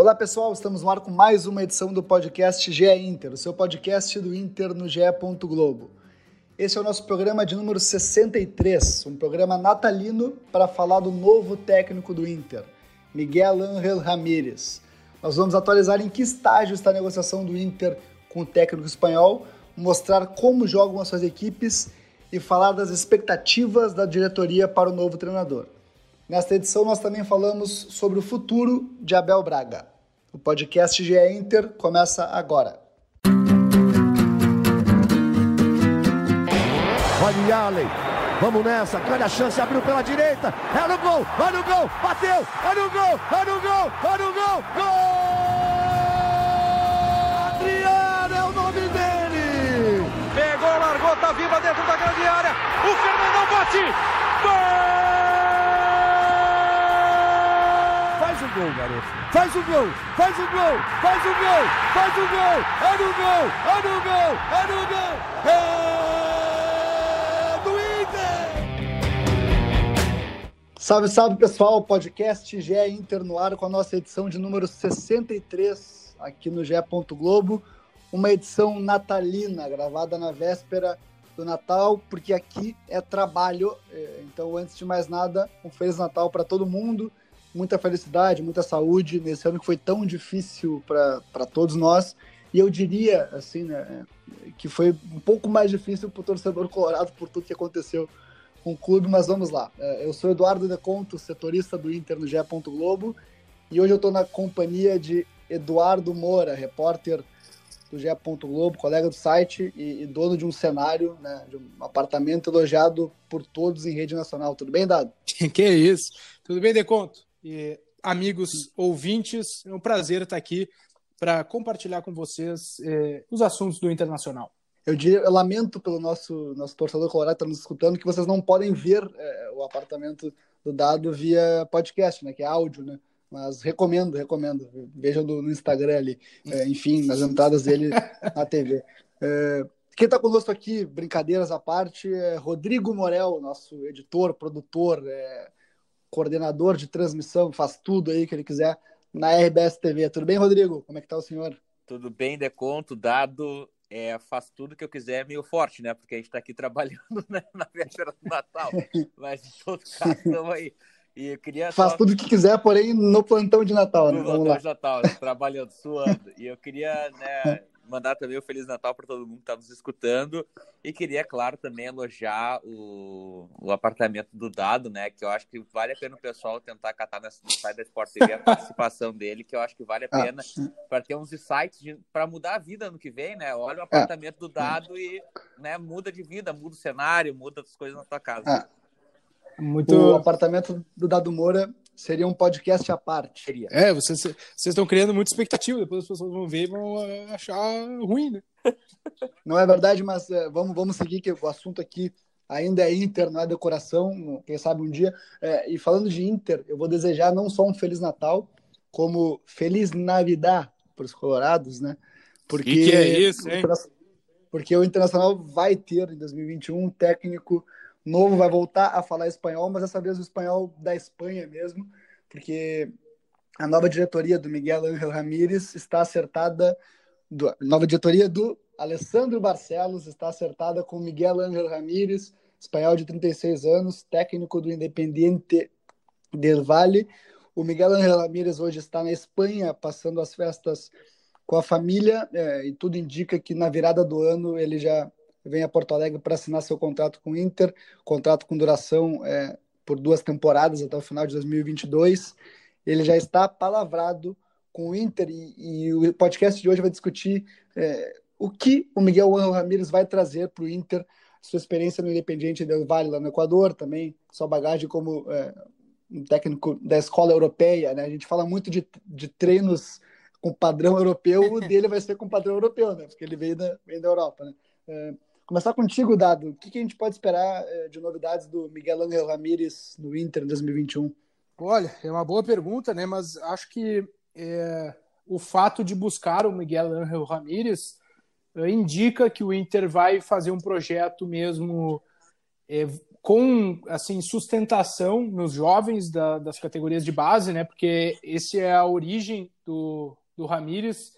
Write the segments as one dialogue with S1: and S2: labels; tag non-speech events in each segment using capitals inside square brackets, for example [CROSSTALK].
S1: Olá pessoal, estamos no ar com mais uma edição do podcast GE Inter, o seu podcast do Inter no GE. Globo. Esse é o nosso programa de número 63, um programa natalino para falar do novo técnico do Inter, Miguel Ángel Ramírez. Nós vamos atualizar em que estágio está a negociação do Inter com o técnico espanhol, mostrar como jogam as suas equipes e falar das expectativas da diretoria para o novo treinador. Nesta edição, nós também falamos sobre o futuro de Abel Braga. O podcast GE Inter começa agora.
S2: Olha Allen, vamos nessa, grande a chance, abriu pela direita, é no gol, olha no gol, bateu, olha no gol, olha no gol, olha no gol, gol!
S3: bola viva dentro da grande área. O Fernandão bate. Gol!
S2: Faz o gol, garoto. Faz o gol, faz o gol, faz o gol, faz o gol. É no gol, é no gol, é no gol. É do
S1: Inter. Salve, salve pessoal, podcast GE Inter no ar com a nossa edição de número 63 aqui no GE. Globo uma edição natalina, gravada na véspera do Natal, porque aqui é trabalho. É, então, antes de mais nada, um Feliz Natal para todo mundo, muita felicidade, muita saúde nesse ano que foi tão difícil para todos nós. E eu diria, assim, né, que foi um pouco mais difícil para o torcedor colorado por tudo que aconteceu com o clube, mas vamos lá. É, eu sou Eduardo Deconto, setorista do Inter no GE. Globo, e hoje eu estou na companhia de Eduardo Moura, repórter do GE. Globo, colega do site e, e, dono de um cenário, né, de um apartamento elogiado por todos em rede nacional. Tudo bem, Dado? [LAUGHS]
S4: que é isso. Tudo bem, Deconto? E amigos ouvintes, é um prazer estar aqui para compartilhar com vocês eh, os assuntos do Internacional.
S1: Eu, diria, eu lamento pelo nosso, nosso torcedor colorado que está nos escutando que vocês não podem ver eh, o apartamento do Dado via podcast, né, que é áudio, né? Mas recomendo, recomendo. Vejam no, no Instagram ali. É, enfim, nas entradas dele [LAUGHS] na TV. Quem está conosco aqui, brincadeiras à parte, é Rodrigo Morel, nosso editor, produtor, é, coordenador de transmissão, faz tudo aí que ele quiser na RBS TV. Tudo bem, Rodrigo? Como é que tá o senhor?
S5: Tudo bem, Deconto, dado, é, faz tudo que eu quiser, meio forte, né? Porque a gente está aqui trabalhando [LAUGHS] né? na véspera do Natal. [LAUGHS] Mas, em todo caso, estamos aí e eu queria
S1: Faz
S5: só...
S1: tudo o que quiser, porém no plantão de Natal,
S5: né? No plantão de Natal, né? trabalhando, suando. E eu queria né, mandar também o um Feliz Natal para todo mundo que está nos escutando. E queria, claro, também elogiar o, o apartamento do Dado, né? Que eu acho que vale a pena o pessoal tentar catar nessa, no site da Sport TV a [LAUGHS] participação dele, que eu acho que vale a ah, pena ah, para ter uns insights para mudar a vida no que vem, né? Olha o apartamento do Dado e né, muda de vida, muda o cenário, muda as coisas na tua casa.
S1: Ah. Muito... O apartamento do Dado Moura seria um podcast à parte.
S4: Seria. É, vocês, vocês estão criando muita expectativa, depois as pessoas vão ver e vão eh, achar ruim, né? [LAUGHS]
S1: Não é verdade, mas é, vamos, vamos seguir, que o assunto aqui ainda é Inter, não é decoração, quem sabe um dia. É, e falando de Inter, eu vou desejar não só um Feliz Natal, como Feliz Navidad para os colorados, né?
S4: Porque, que, que é isso, hein?
S1: Porque o Internacional vai ter em 2021 um técnico novo vai voltar a falar espanhol, mas dessa vez o espanhol da Espanha mesmo, porque a nova diretoria do Miguel Ángel Ramírez está acertada, do, nova diretoria do Alessandro Barcelos está acertada com Miguel Ángel Ramírez, espanhol de 36 anos, técnico do Independiente del Valle. O Miguel Ángel Ramírez hoje está na Espanha, passando as festas com a família, é, e tudo indica que na virada do ano ele já vem a Porto Alegre para assinar seu contrato com o Inter, contrato com duração é, por duas temporadas até o final de 2022. Ele já está palavrado com o Inter e, e o podcast de hoje vai discutir é, o que o Miguel Ramírez vai trazer para o Inter, sua experiência no Independiente del Valle lá no Equador, também sua bagagem como é, um técnico da escola europeia. Né? A gente fala muito de, de treinos com padrão [LAUGHS] europeu, o dele vai ser com padrão europeu, né? porque ele veio da, veio da Europa. Né? É, Começar contigo, Dado. O que, que a gente pode esperar eh, de novidades do Miguel Angel Ramírez no Inter em 2021?
S4: Olha, é uma boa pergunta, né? Mas acho que é, o fato de buscar o Miguel Angel Ramírez é, indica que o Inter vai fazer um projeto mesmo é, com assim sustentação nos jovens da, das categorias de base, né? Porque esse é a origem do, do Ramires.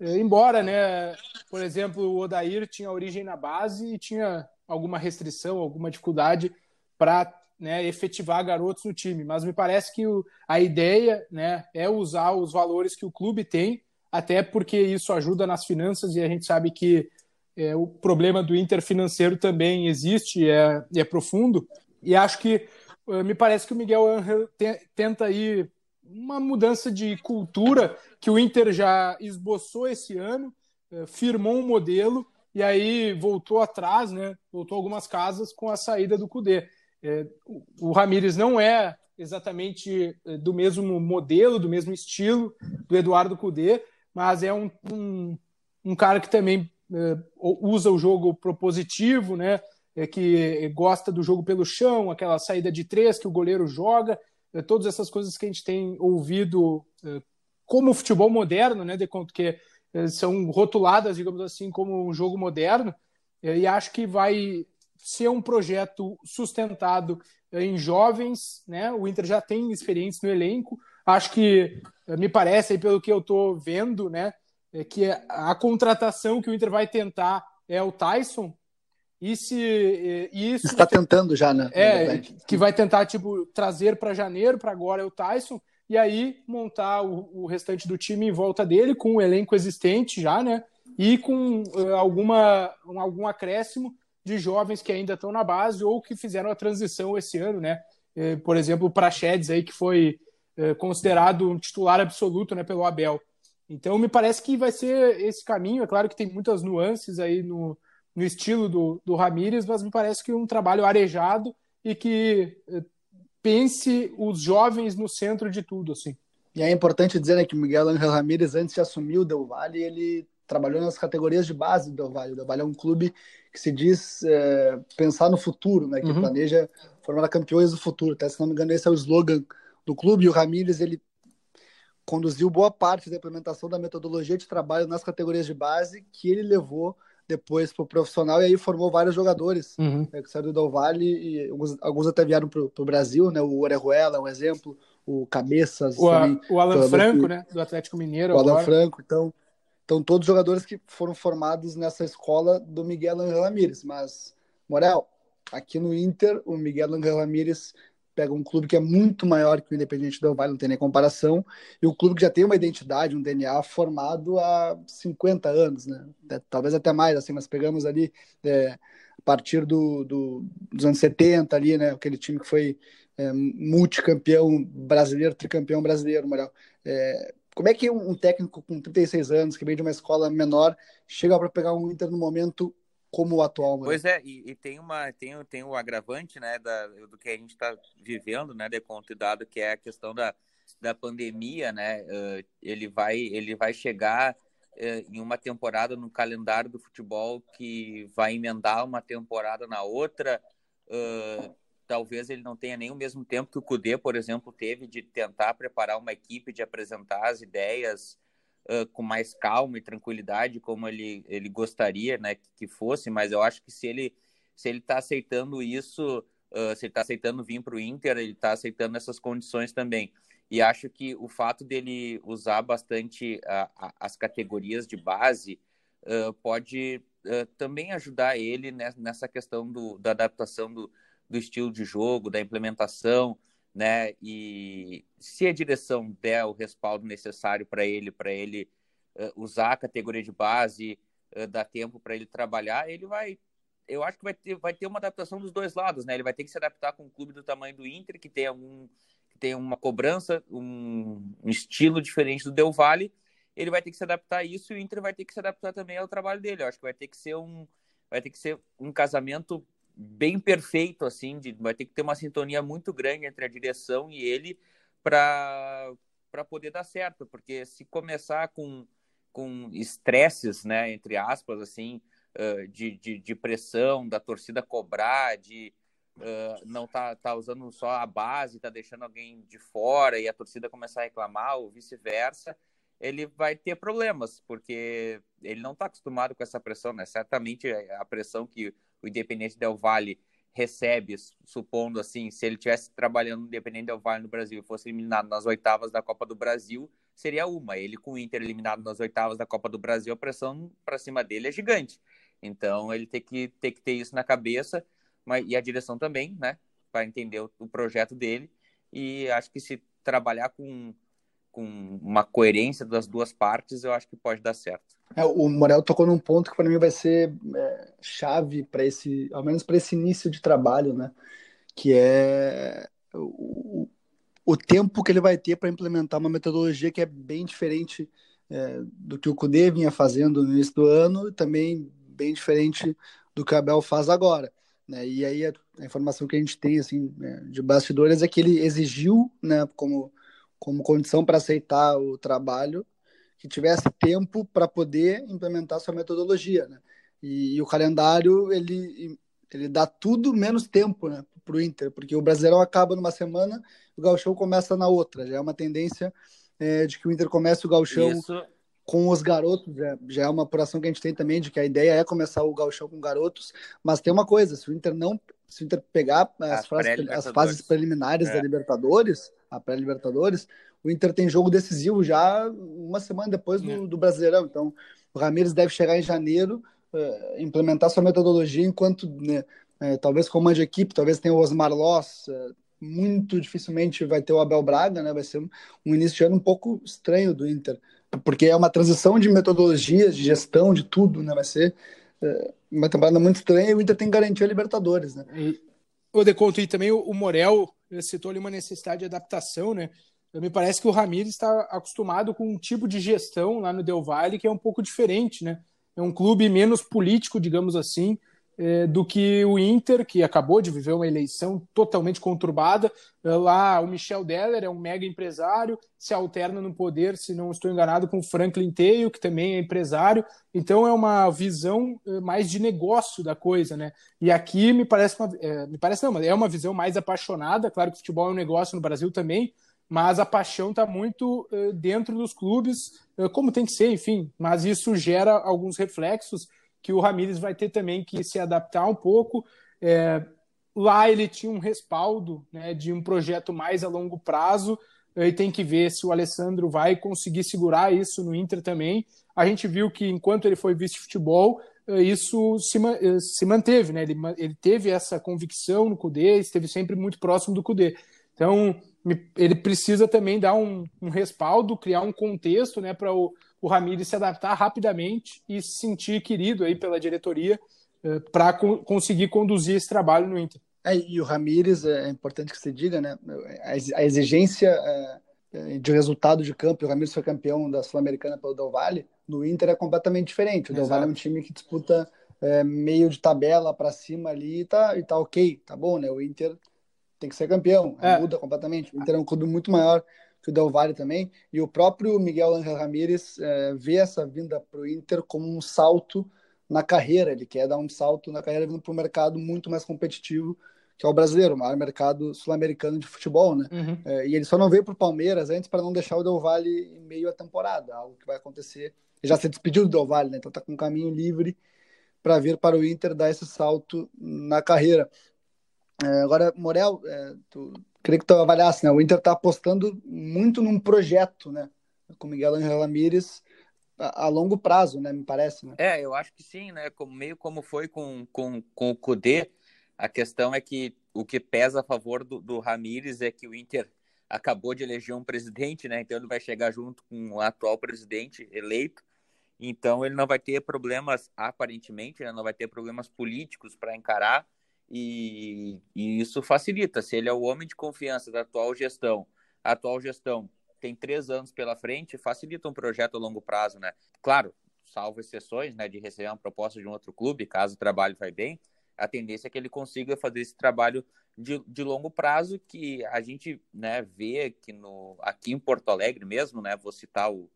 S4: É, embora, né? Por exemplo, o Odair tinha origem na base e tinha alguma restrição, alguma dificuldade para né, efetivar garotos no time. Mas me parece que o, a ideia né, é usar os valores que o clube tem, até porque isso ajuda nas finanças e a gente sabe que é, o problema do Inter financeiro também existe, é, é profundo. E acho que é, me parece que o Miguel Angel te, tenta aí uma mudança de cultura que o Inter já esboçou esse ano, é, firmou um modelo e aí voltou atrás, né? Voltou algumas casas com a saída do Cudê. É, o Ramires não é exatamente é, do mesmo modelo, do mesmo estilo do Eduardo Cudê, mas é um, um, um cara que também usa o jogo propositivo, né? É, que gosta do jogo pelo chão, aquela saída de três que o goleiro joga, é, todas essas coisas que a gente tem ouvido é, como futebol moderno, né? De conta que é, são rotuladas, digamos assim, como um jogo moderno, e acho que vai ser um projeto sustentado em jovens, né? O Inter já tem experiência no elenco. Acho que me parece, pelo que eu estou vendo, né, é que a contratação que o Inter vai tentar é o Tyson. E se isso
S1: está tentando já, né?
S4: É, que vai tentar tipo trazer para janeiro, para agora é o Tyson e aí montar o, o, restante do time em volta dele com o elenco existente já, né? E com uh, alguma um, algum acréscimo de jovens que ainda estão na base ou que fizeram a transição esse ano, né? Eh, por exemplo, o Praxedes aí que foi eh, considerado um titular absoluto, né, pelo Abel. Então me parece que vai ser esse caminho. É claro que tem muitas nuances aí no, no estilo do, do Ramires, mas me parece que um trabalho arejado e que eh, pense os jovens no centro de tudo, assim.
S1: E é importante dizer né, que o Miguel Angel Ramírez, antes de assumir o Del Valle, ele trabalhou nas categorias de base do Del Valle. O Del Valle é um clube que se diz é, pensar no futuro, né? Que uhum. planeja formar campeões do futuro. Até, se não me engano, esse é o slogan do clube. E o Ramírez, ele conduziu boa parte da implementação da metodologia de trabalho nas categorias de base que ele levou depois para o profissional e aí formou vários jogadores uhum. né, que saíram do Del Valle e alguns, alguns até vieram para o Brasil, né? O Orejuela é um exemplo, o Cabeças,
S4: o, também, o Alan Franco, né? Do Atlético Mineiro.
S1: O
S4: agora.
S1: Alan Franco, então então, todos jogadores que foram formados nessa escola do Miguel Angel Ramírez. Mas, Morel, aqui no Inter, o Miguel Angel Ramírez pega um clube que é muito maior que o Independente Del Valle, não tem nem comparação, e um clube que já tem uma identidade, um DNA formado há 50 anos, né? É, talvez até mais, assim, mas pegamos ali é, a partir do, do, dos anos 70 ali, né? Aquele time que foi é, multicampeão brasileiro, tricampeão brasileiro, Morel. É, como é que um, técnico com 36 anos, que vem de uma escola menor, chega para pegar um Inter no momento como o atual?
S5: Pois é, e, e, tem uma tem, tem o agravante, né, da, do que a gente está vivendo, né, de conta e dado, que é a questão da, da pandemia, né? Uh, ele vai ele vai chegar uh, em uma temporada no calendário do futebol que vai emendar uma temporada na outra. Uh, talvez ele não tenha nem o mesmo tempo que o Cudê, por exemplo, teve de tentar preparar uma equipe, de apresentar as ideias uh, com mais calma e tranquilidade, como ele, ele gostaria né, que, que fosse, mas eu acho que se ele se ele está aceitando isso, uh, se ele está aceitando vir para o Inter, ele está aceitando essas condições também. E acho que o fato dele usar bastante as categorias de base uh, pode também ajudar ele nessa questão do, da adaptação do, do estilo de jogo, da implementação, né? E se a direção der o respaldo necessário para ele, para ele uh, usar a categoria de base, uh, dar tempo para ele trabalhar, ele vai. Eu acho que vai ter, vai ter uma adaptação dos dois lados, né? Ele vai ter que se adaptar com um clube do tamanho do Inter, que tem algum que tem uma cobrança, um, um estilo diferente do Del Valle. Ele vai ter que se adaptar a isso e o Inter vai ter que se adaptar também ao trabalho dele. Eu acho que vai ter que ser um vai ter que ser um casamento bem perfeito, assim, de, vai ter que ter uma sintonia muito grande entre a direção e ele para poder dar certo, porque se começar com, com estresses, né, entre aspas, assim, uh, de, de, de, pressão, da torcida cobrar, de uh, não tá, tá usando só a base, tá deixando alguém de fora e a torcida começar a reclamar, ou vice-versa, ele vai ter problemas, porque ele não está acostumado com essa pressão, né? Certamente a pressão que o Independente Del Valle recebe, supondo assim, se ele tivesse trabalhando independente do Vale no Brasil e fosse eliminado nas oitavas da Copa do Brasil, seria uma. Ele com o Inter eliminado nas oitavas da Copa do Brasil, a pressão para cima dele é gigante. Então ele tem que, tem que ter isso na cabeça, mas, e a direção também, né? Para entender o, o, projeto dele. E acho que se trabalhar com, com uma coerência das duas partes, eu acho que pode dar certo.
S1: É, o Morel tocou num ponto que para mim vai ser é, chave para esse, ao menos para esse início de trabalho, né? Que é o, o tempo que ele vai ter para implementar uma metodologia que é bem diferente é, do que o Cudê vinha fazendo no início do ano e também bem diferente do que o Abel faz agora. Né? E aí a, a, informação que a gente tem assim né, de bastidores é que ele exigiu, né, como, como condição para aceitar o trabalho, que tivesse tempo para poder implementar sua metodologia. Né? E, e, o calendário ele, ele dá tudo menos tempo né, para o Inter, porque o Brasileirão acaba numa semana, o Gauchão começa na outra. Já é uma tendência é, de que o Inter comece o Gauchão. Isso com os garotos, já, já, é uma apuração que a gente tem também de que a ideia é começar o gauchão com garotos, mas tem uma coisa, se o Inter não, se o Inter pegar as, fases, as fases preliminares é. da Libertadores, a pré-Libertadores, o Inter tem jogo decisivo já uma semana depois do, é. do Brasileirão, então o Ramires deve chegar em janeiro, uh, implementar sua metodologia enquanto, né, uh, talvez comande a equipe, talvez tenha o Osmar Loss, uh, muito dificilmente vai ter o Abel Braga, né, vai ser um, um início de ano um pouco estranho do Inter, porque é uma transição de metodologias, de gestão, de tudo, né? Vai ser uma temporada muito estranha e o Inter tem que garantir a Libertadores, né?
S4: E, o Deconto, e também o, Morel citou ali uma necessidade de adaptação, né? Me parece que o Ramires está acostumado com um tipo de gestão lá no Del Valle que é um pouco diferente, né? É um clube menos político, digamos assim, do que o Inter, que acabou de viver uma eleição totalmente conturbada. É, lá, o Michel Deller é um mega empresário, se alterna no poder, se não estou enganado, com o Franklin Teio, que também é empresário. Então, é uma visão é, mais de negócio da coisa, né? E aqui me parece, uma, é, me parece não, é uma visão mais apaixonada. Claro que futebol é um negócio no Brasil também, mas a paixão está muito dentro dos clubes, como tem que ser, enfim. Mas isso gera alguns reflexos que o Ramires vai ter também que se adaptar um pouco. É, lá ele tinha um respaldo né, de um projeto mais a longo prazo e tem que ver se o Alessandro vai conseguir segurar isso no Inter também. A gente viu que enquanto ele foi vice-futebol, é, isso se, é, se manteve, né? Ele, ele teve essa convicção no Cudê, esteve sempre muito próximo do Cudê. Então, ele precisa também dar um, um respaldo, criar um contexto né, para o, o Ramires se adaptar rapidamente e se sentir querido aí pela diretoria eh, para co conseguir conduzir esse trabalho no Inter.
S1: É, e o Ramires, é importante que se diga, né? A exigência é, de resultado de campo, o Ramires foi campeão da Sul-Americana pelo Del Valle, no Inter é completamente diferente. O Del Valle é um time que disputa é, meio de tabela para cima ali e tá, e tá ok, tá bom, né? O Inter tem que ser campeão, é. muda completamente. O Inter é um clube muito maior que o Del Valle também, e o próprio Miguel Ángel Ramírez é, vê essa vinda para o Inter como um salto na carreira, ele quer dar um salto na carreira vindo para um mercado muito mais competitivo, que é o brasileiro, o maior mercado sul-americano de futebol, né? Uhum. É, e ele só não veio para o Palmeiras antes para não deixar o Del Valle em meio à temporada, algo que vai acontecer. Ele já se despediu do Del Valle, né? Então está com um caminho livre para vir para o Inter dar esse salto na carreira. É, agora, Morel, é, tu queria que tu avaliasse, né? O Inter está apostando muito num projeto, né? Com Miguel Angel Ramírez a, a, longo prazo, né? Me parece, né?
S5: É, eu acho que sim, né? Como, meio como foi com, com, com o Cudê, a questão é que o que pesa a favor do, do Ramírez é que o Inter acabou de eleger um presidente, né? Então ele vai chegar junto com o atual presidente eleito. Então ele não vai ter problemas, aparentemente, né? não vai ter problemas políticos para encarar e, e, isso facilita. Se ele é o homem de confiança da atual gestão, a atual gestão tem três anos pela frente, facilita um projeto a longo prazo, né? Claro, salvo exceções, né, de receber uma proposta de um outro clube, caso o trabalho vai bem, a tendência é que ele consiga fazer esse trabalho de, de longo prazo que a gente, né, vê que no, aqui em Porto Alegre mesmo, né, vou citar o,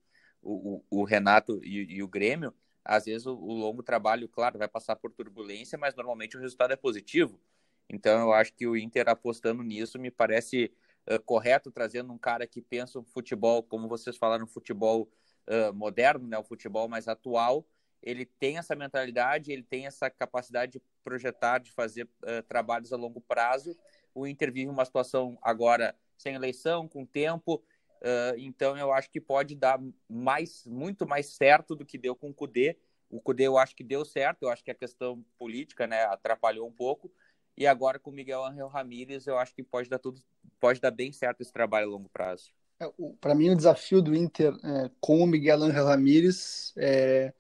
S5: o, o Renato e, e o Grêmio, às vezes o, o, longo trabalho, claro, vai passar por turbulência, mas normalmente o resultado é positivo. Então eu acho que o Inter apostando nisso me parece uh, correto, trazendo um cara que pensa o futebol, como vocês falaram, futebol uh, moderno, né, o futebol mais atual, ele tem essa mentalidade, ele tem essa capacidade de projetar, de fazer uh, trabalhos a longo prazo. O Inter vive uma situação agora sem eleição, com tempo, uh, então eu acho que pode dar mais, muito mais certo do que deu com o Cudê. O Cudê eu acho que deu certo, eu acho que a questão política né, atrapalhou um pouco, e agora com o Miguel Angel Ramírez eu acho que pode dar tudo, pode dar bem certo esse trabalho a longo prazo.
S1: É, Para mim o desafio do Inter é, com o Miguel Angel Ramírez é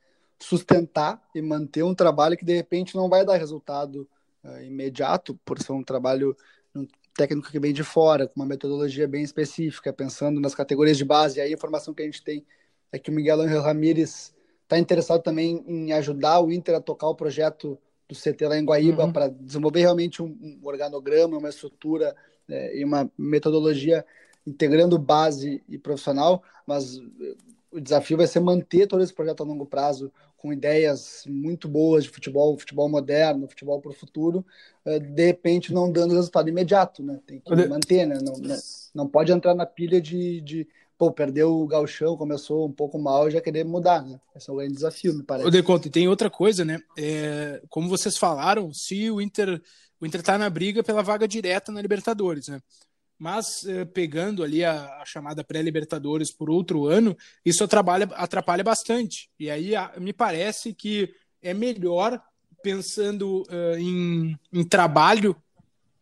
S1: sustentar e manter um trabalho que de repente não vai dar resultado uh, imediato, por ser um trabalho técnico que vem de fora, com uma metodologia bem específica, pensando nas categorias de base. E aí a informação que a gente tem é que o Miguel Angel Ramírez está interessado também em ajudar o Inter a tocar o projeto do CT lá em Guaíba uhum. para desenvolver realmente um, organograma, uma estrutura é, e uma metodologia integrando base e profissional, mas o desafio vai ser manter todo esse projeto a longo prazo com ideias muito boas de futebol, futebol moderno, futebol para o futuro, eh, de repente não dando resultado imediato, né? Tem que manter, né? Não, não, não pode entrar na pilha de, de pô, perdeu o galchão, começou um pouco mal, já querer mudar, né? Esse é um grande desafio, me parece.
S4: O Deconte, tem outra coisa, né? É, como vocês falaram, se o Inter o Inter tá na briga pela vaga direta na Libertadores, né? Mas eh, pegando ali a, a chamada pré-Libertadores por outro ano, isso atrapalha, atrapalha bastante. E aí a, me parece que é melhor, pensando uh, em, em, trabalho,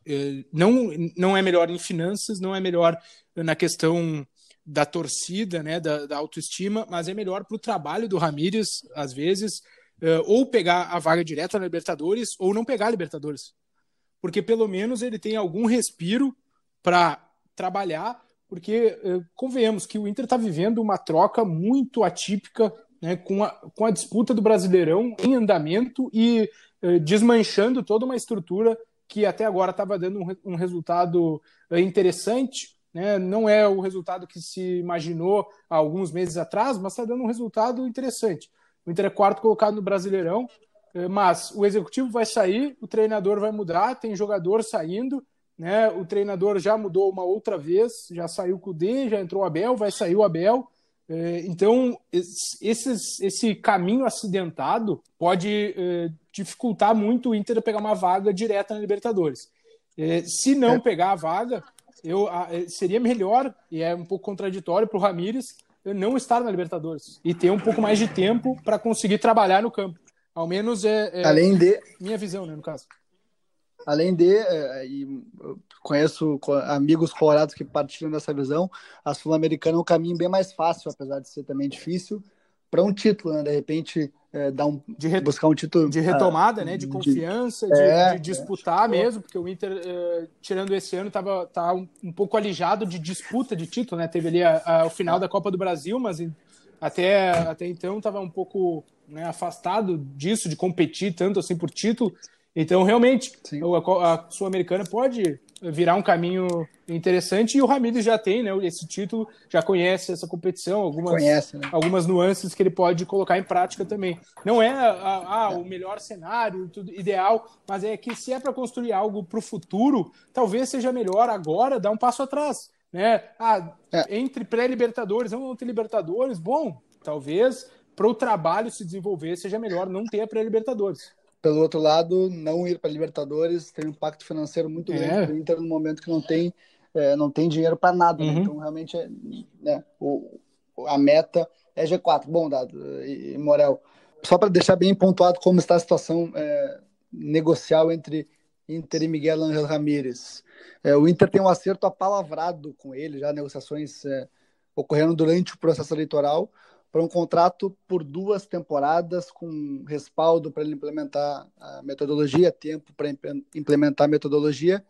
S4: uh, não, não é melhor em finanças, não é melhor na questão da torcida, né, da, da autoestima, mas é melhor para o trabalho do Ramírez, às vezes, uh, ou pegar a vaga direta na Libertadores, ou não pegar a Libertadores. Porque pelo menos ele tem algum respiro para trabalhar, porque eh, convenhamos que o Inter está vivendo uma troca muito atípica né, com, a, com a disputa do Brasileirão em andamento e eh, desmanchando toda uma estrutura que até agora estava dando um, um resultado eh, interessante. Né? Não é o resultado que se imaginou há alguns meses atrás, mas está dando um resultado interessante. O Inter é quarto colocado no Brasileirão, mas o executivo vai sair, o treinador vai mudar, tem jogador saindo, né? O treinador já mudou uma outra vez, já saiu o D, já entrou o Abel, vai sair o Abel. É, então, esses, esse caminho acidentado pode é, dificultar muito o Inter pegar uma vaga direta na Libertadores. É, se não pegar a vaga, eu, seria melhor, e é um pouco contraditório para o Ramires, não estar na Libertadores e ter um pouco mais de tempo para conseguir trabalhar no campo. Ao menos é, é
S1: Além de...
S4: minha visão, né, no caso.
S1: Além de, é, e conheço amigos colorados que partilham dessa visão, a Sul-Americana é um caminho bem mais fácil, apesar de ser também difícil, para um título, né? De repente, é, dar um,
S4: de
S1: buscar um título.
S4: De retomada, ah, né? De confiança, de, é, de disputar é, mesmo, porque o Inter, uh, tirando esse ano, estava tá um, um, pouco alijado de disputa de título, né? Teve ali a, a, o final da Copa do Brasil, mas até, até então estava um pouco né, afastado disso, de competir tanto assim por título. Então, realmente, a, a Sul-Americana pode virar um caminho interessante e o Ramírez já tem né, esse título, já conhece essa competição, algumas,
S1: conhece, né?
S4: algumas nuances que ele pode colocar em prática também. Não é a, a, o melhor cenário, tudo ideal, mas é que se é para construir algo para o futuro, talvez seja melhor agora dar um passo atrás. Né? Ah, é. Entre pré-Libertadores, vamos ter Libertadores, bom, talvez para o trabalho se desenvolver seja melhor não ter a pré-Libertadores.
S1: Pelo outro lado, não ir para Libertadores tem um impacto financeiro muito grande é. para o Inter no momento que não tem, é, não tem dinheiro para nada. Né? Uhum. Né? Então, realmente, é, né, o, a meta é G4. Bom, Dado e, e Morel, só para deixar bem pontuado como está a situação é, negocial entre Inter e Miguel Ángel Ramírez. É, o Inter tem um acerto apalavrado com ele, já negociações é, ocorrendo durante o processo eleitoral, para um contrato por duas temporadas com respaldo para ele implementar a metodologia, tempo para implementar a metodologia.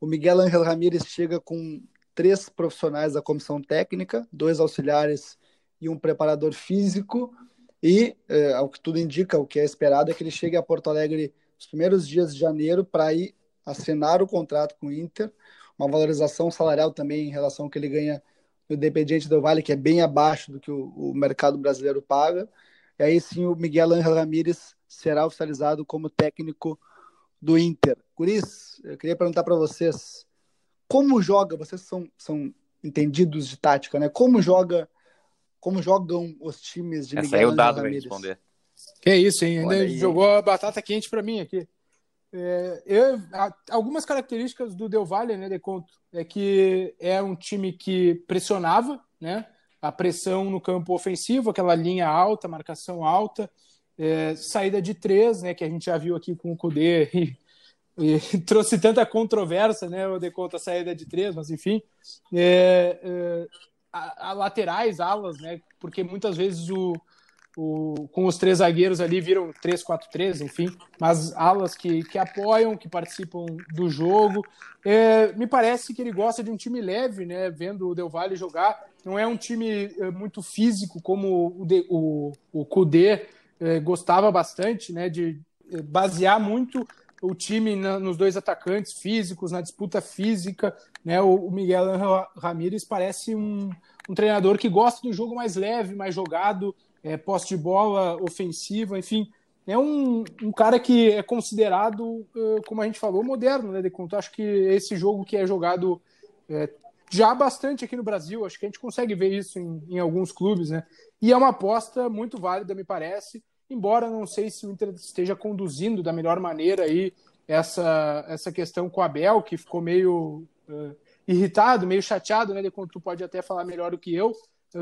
S1: O Miguel Ángel Ramírez chega com três profissionais da comissão técnica, dois auxiliares e um preparador físico. E, é, ao que tudo indica, o que é esperado é que ele chegue a Porto Alegre nos primeiros dias de janeiro para ir assinar o contrato com o Inter, uma valorização salarial também em relação ao que ele ganha no Independiente do Vale, que é bem abaixo do que o, o mercado brasileiro paga. E aí sim o Miguel Ángel Ramírez será oficializado como técnico do Inter. Curis, eu queria perguntar para vocês, como joga, vocês são, são entendidos de tática, né? Como joga, como jogam os times de
S5: Essa
S1: Miguel
S5: aí é o dado vai responder.
S4: Que é isso, hein? Ainda jogou a batata quente para mim aqui. É, eu, algumas características do Del Valle, né, de conto, é que é um time que pressionava, né? A pressão no campo ofensivo, aquela linha alta, marcação alta, é, saída de três, né? Que a gente já viu aqui com o Kudê e, e [LAUGHS] trouxe tanta controvérsia, né? O de conta a saída de três, mas enfim, é, é, a, a laterais, alas, né? Porque muitas vezes o o, com os três zagueiros ali viram 3-4-3, enfim, mas alas que, que apoiam, que participam do jogo. É, me parece que ele gosta de um time leve, né? Vendo o Del Valle jogar. Não é um time é, muito físico como o, de, o, o Kudê é, gostava bastante, né? De é, basear muito o time na, nos dois atacantes físicos, na disputa física. Né? O, o Miguel Ramírez parece um, um treinador que gosta do jogo mais leve, mais jogado, é, posse de bola ofensiva, enfim. É um, um cara que é considerado, como a gente falou, moderno, né, de conto. Acho que esse jogo que é jogado é, já bastante aqui no Brasil, acho que a gente consegue ver isso em, em alguns clubes, né? E é uma aposta muito válida, me parece, embora não sei se o Inter esteja conduzindo da melhor maneira aí essa, essa questão com o Abel, que ficou meio uh, irritado, meio chateado, né? De quanto tu pode até falar melhor do que eu,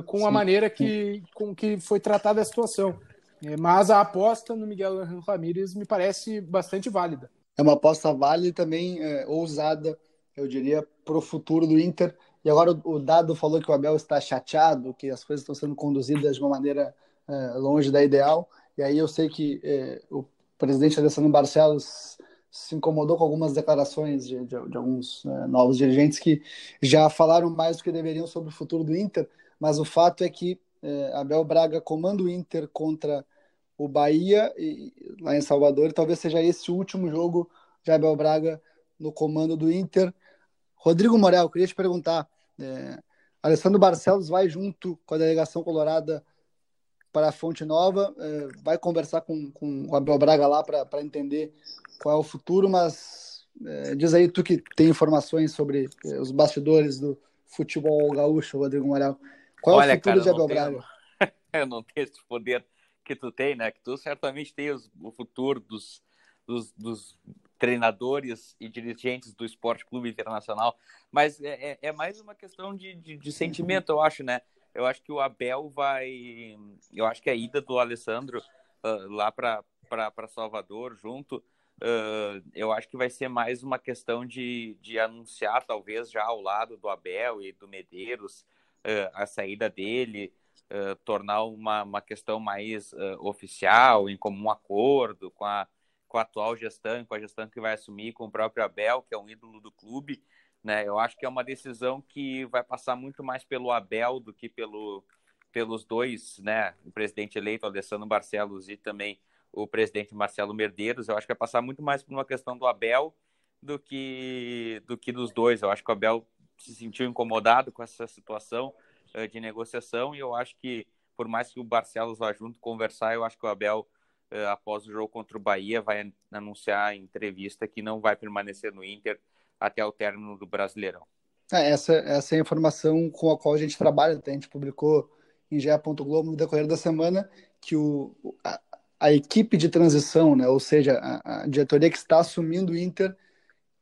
S4: com sim, a maneira que, com que foi tratada a situação. É, mas a aposta no Miguel Ramírez me parece bastante válida.
S1: É uma aposta válida e também é, ousada, eu diria, para o futuro do Inter. E agora o Dado falou que o Abel está chateado, que as coisas estão sendo conduzidas de uma maneira é, longe da ideal. E aí eu sei que é, o presidente Alessandro Barcelos se incomodou com algumas declarações de, de, de alguns é, novos dirigentes que já falaram mais do que deveriam sobre o futuro do Inter mas o fato é que é, Abel Braga comanda o Inter contra o Bahia e, lá em Salvador, e talvez seja esse o último jogo de Abel Braga no comando do Inter. Rodrigo Morel, queria te perguntar, é, Alessandro Barcelos vai junto com a delegação colorada para a Fonte Nova, é, vai conversar com, com o Abel Braga lá para entender qual é o futuro, mas é, diz aí tu que tem informações sobre é, os bastidores do futebol gaúcho, Rodrigo Morel. Qual Olha, é o futuro cara, de Abel Braga? [LAUGHS]
S5: eu não tenho esse poder que tu tem, né? Que tu certamente tem os, o futuro dos, dos, dos, treinadores e dirigentes do Esporte Clube Internacional, mas é, é, é mais uma questão de, de, de, sentimento, eu acho, né? Eu acho que o Abel vai. Eu acho que a ida do Alessandro uh, lá para Salvador junto. Uh, eu acho que vai ser mais uma questão de, de anunciar, talvez, já ao lado do Abel e do Medeiros, uh, a saída dele, uh, tornar uma, uma questão mais uh, oficial, em comum acordo com a, com a atual gestão, com a gestão que vai assumir, com o próprio Abel, que é um ídolo do clube. Né? Eu acho que é uma decisão que vai passar muito mais pelo Abel do que pelo, pelos dois, né? o presidente eleito, Alessandro Barcelos, e também o presidente Marcelo Merdeiros. Eu acho que vai passar muito mais por uma questão do Abel do que, do que dos dois. Eu acho que o Abel se sentiu incomodado com essa situação uh, de negociação e eu acho que, por mais que o Barcelos vá junto conversar, eu acho que o Abel, uh, após o jogo contra o Bahia, vai anunciar em entrevista que não vai permanecer no Inter até o término do Brasileirão.
S1: É, essa, essa é a informação com a qual a gente trabalha. A gente publicou em GE. Globo no decorrer da semana que o, a, a equipe de transição, né, ou seja, a, a diretoria que está assumindo o Inter,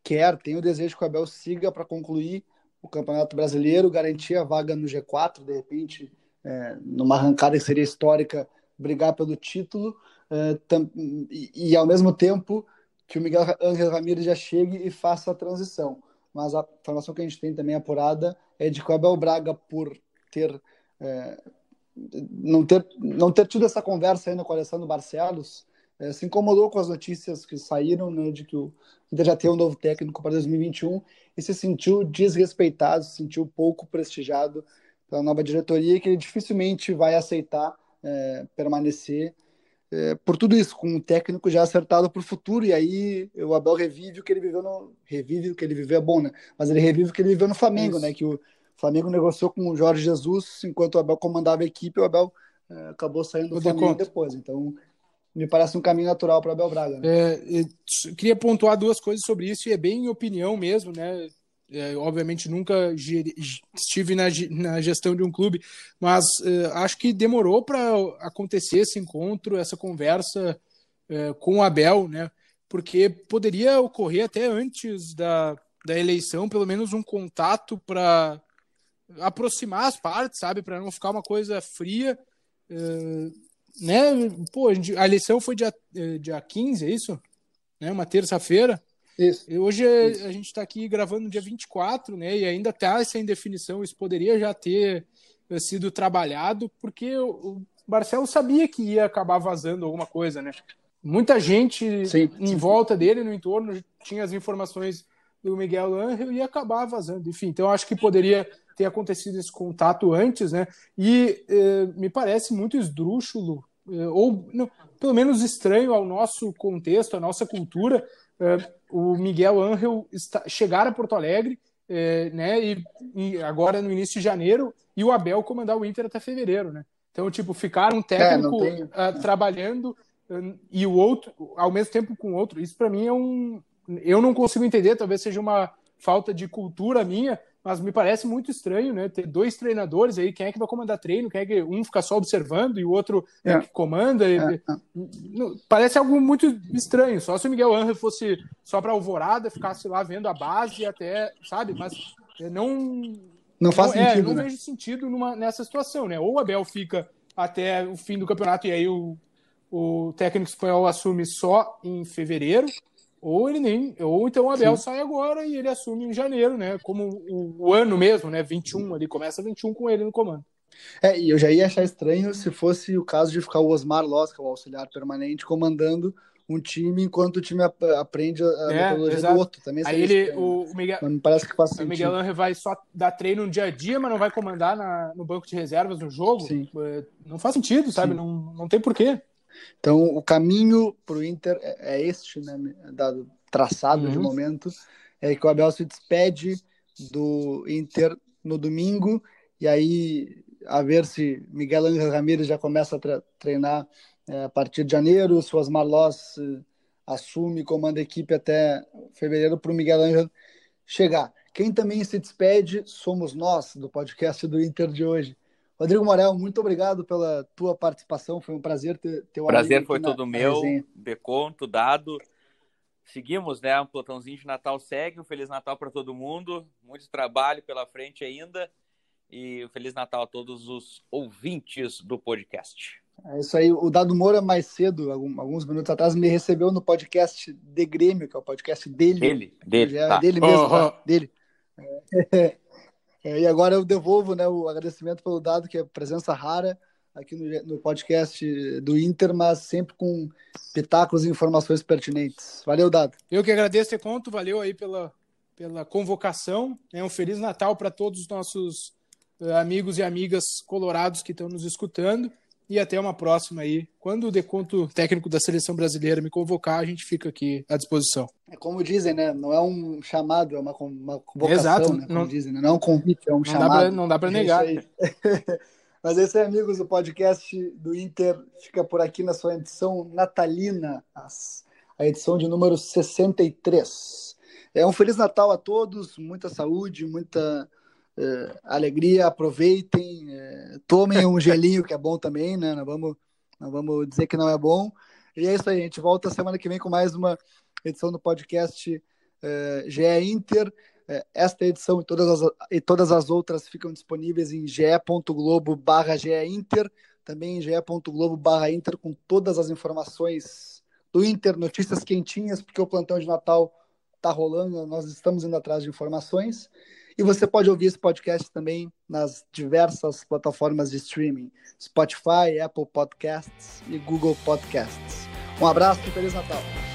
S1: quer, tem o desejo que o Abel siga para concluir o Campeonato Brasileiro, garantir a vaga no G4, de repente, é, numa arrancada que seria histórica, brigar pelo título, é, tam, e, e, ao mesmo tempo que o Miguel Ángel Ramírez já chegue e faça a transição. Mas a informação que a gente tem também apurada é de que o Abel Braga, por ter, é, não, ter não ter tido essa conversa ainda com o Alessandro Barcelos, é, se incomodou com as notícias que saíram né, de que o Inter já tem um novo técnico para 2021 e se sentiu desrespeitado, se sentiu pouco prestigiado pela nova diretoria que ele dificilmente vai aceitar é, permanecer é, por tudo isso, com um técnico já acertado para o futuro, e aí o Abel revive o que ele viveu no. Revive o que ele viveu é bom, né? Mas ele revive o que ele viveu no Flamengo, isso. né? Que o Flamengo negociou com o Jorge Jesus enquanto o Abel comandava a equipe, o Abel é, acabou saindo do Flamengo depois. Então, me parece um caminho natural para Abel Braga. Né?
S4: É, queria pontuar duas coisas sobre isso, e é bem opinião mesmo, né? É, obviamente nunca estive na, na, gestão de um clube, mas é, acho que demorou para acontecer esse encontro, essa conversa é, com o Abel, né? Porque poderia ocorrer até antes da, da eleição, pelo menos um contato para aproximar as partes, sabe? Para não ficar uma coisa fria. Né? Pô, a, gente, a, eleição foi dia, é, dia 15, é isso? Né? Uma terça-feira.
S1: Isso.
S4: E hoje
S1: isso.
S4: a gente está aqui gravando dia 24, né? E ainda está essa indefinição. Isso poderia já ter eh, sido trabalhado, porque o Marcelo sabia que ia acabar vazando alguma coisa, né? Muita gente
S1: sim,
S4: em
S1: sim.
S4: volta dele, no entorno, tinha as informações do Miguel Angel e ia acabar vazando. Enfim, então acho que poderia ter acontecido esse contato antes, né? E eh, me parece muito esdrúxulo, eh, ou não, pelo menos estranho ao nosso contexto, à nossa cultura, eh, o Miguel Angel está, chegar a Porto Alegre, né? E, e, agora no início de janeiro, e o Abel comandar o Inter até fevereiro, né? Então, tipo, ficar um técnico
S1: é,
S4: uh, trabalhando uh, e o outro, ao mesmo tempo com o outro, isso para mim é um. Eu não consigo entender, talvez seja uma falta de cultura minha, mas me parece muito estranho, né? Ter dois treinadores aí, quem é que vai comandar treino, quem é que um fica só observando e o outro é. que comanda.
S1: É.
S4: Parece algo muito estranho. Só se o Miguel Angel fosse só para Alvorada, ficasse lá vendo a base até, sabe? Mas não
S1: não faz
S4: não,
S1: sentido.
S4: É, não
S1: né?
S4: vejo sentido numa, nessa situação, né? Ou o Abel fica até o fim do campeonato e aí o, o técnico espanhol assume só em fevereiro, ou ele nem, ou então o Abel Sim. sai agora e ele assume em janeiro, né? Como o, o, ano mesmo, né? 21, ele começa 21 com ele no comando.
S1: É, e eu já ia achar estranho se fosse o caso de ficar o Osmar Loss, que é o auxiliar permanente, comandando um time enquanto o time aprende a
S4: é,
S1: metodologia
S4: exato.
S1: do outro. Também
S4: Aí ele, o, Miguel,
S1: mas parece que faz sentido.
S4: o Miguel Angel vai só dar treino no dia a dia, mas não vai comandar na, no banco de reservas no jogo.
S1: Sim.
S4: Não faz sentido, sabe? Não, não tem porquê.
S1: Então, o caminho para o Inter é, é este, né? Dado traçado uhum. de momento, é que o Abel se despede do Inter no domingo, e aí a ver se Miguel Angel Ramírez já começa a treinar é, a partir de janeiro, se o Osmar Loss assume e comanda a equipe até fevereiro para o Miguel Angel chegar. Quem também se despede somos nós, do podcast do Inter de hoje. Rodrigo Morel, muito obrigado pela tua participação, foi um prazer ter, o
S5: Prazer foi todo meu, Beconto, dado. Seguimos, né? Um plotãozinho de Natal segue. Um Feliz Natal para todo mundo. Muito trabalho pela frente ainda. E um Feliz Natal a todos os ouvintes do podcast.
S1: É isso aí. O Dado Moura, mais cedo, alguns minutos atrás, me recebeu no podcast de Grêmio, que é o podcast dele.
S5: Dele, dele.
S1: É,
S5: tá.
S1: dele mesmo, tá? dele. É, [LAUGHS] é, e agora eu devolvo né, o agradecimento pelo Dado, que é presença rara aqui no, no podcast do Inter, mas sempre com pitacos e informações pertinentes. Valeu, Dado.
S4: Eu que agradeço, Conto. Valeu aí pela, pela convocação. É um Feliz Natal para todos os nossos uh, amigos e amigas colorados que estão nos escutando. E até uma próxima aí. Quando o deconto técnico da seleção brasileira me convocar, a gente fica aqui à disposição.
S1: É como dizem, né? Não é um chamado, é uma, uma convocação,
S4: Exato.
S1: né? Como não, dizem, né? Não é um convite, é um
S4: não
S1: chamado.
S4: Dá pra, não dá para negar.
S1: É [LAUGHS] Mas é isso aí, amigos. O podcast do Inter fica por aqui na sua edição natalina, a edição de número 63. É um Feliz Natal a todos, muita saúde, muita é, alegria, aproveitem, é, tomem um [LAUGHS] gelinho que é bom também, né? Não vamos, não vamos dizer que não é bom. E é isso aí, a gente volta semana que vem com mais uma edição do podcast é, GE Inter. Esta edição e todas as, e todas as outras ficam disponíveis em ge.globo barra Inter, também em ge.globo barra Inter, com todas as informações do Inter, notícias quentinhas, porque o plantão de Natal está rolando, nós estamos indo atrás de informações. E você pode ouvir esse podcast também nas diversas plataformas de streaming: Spotify, Apple Podcasts e Google Podcasts. Um abraço e Feliz Natal!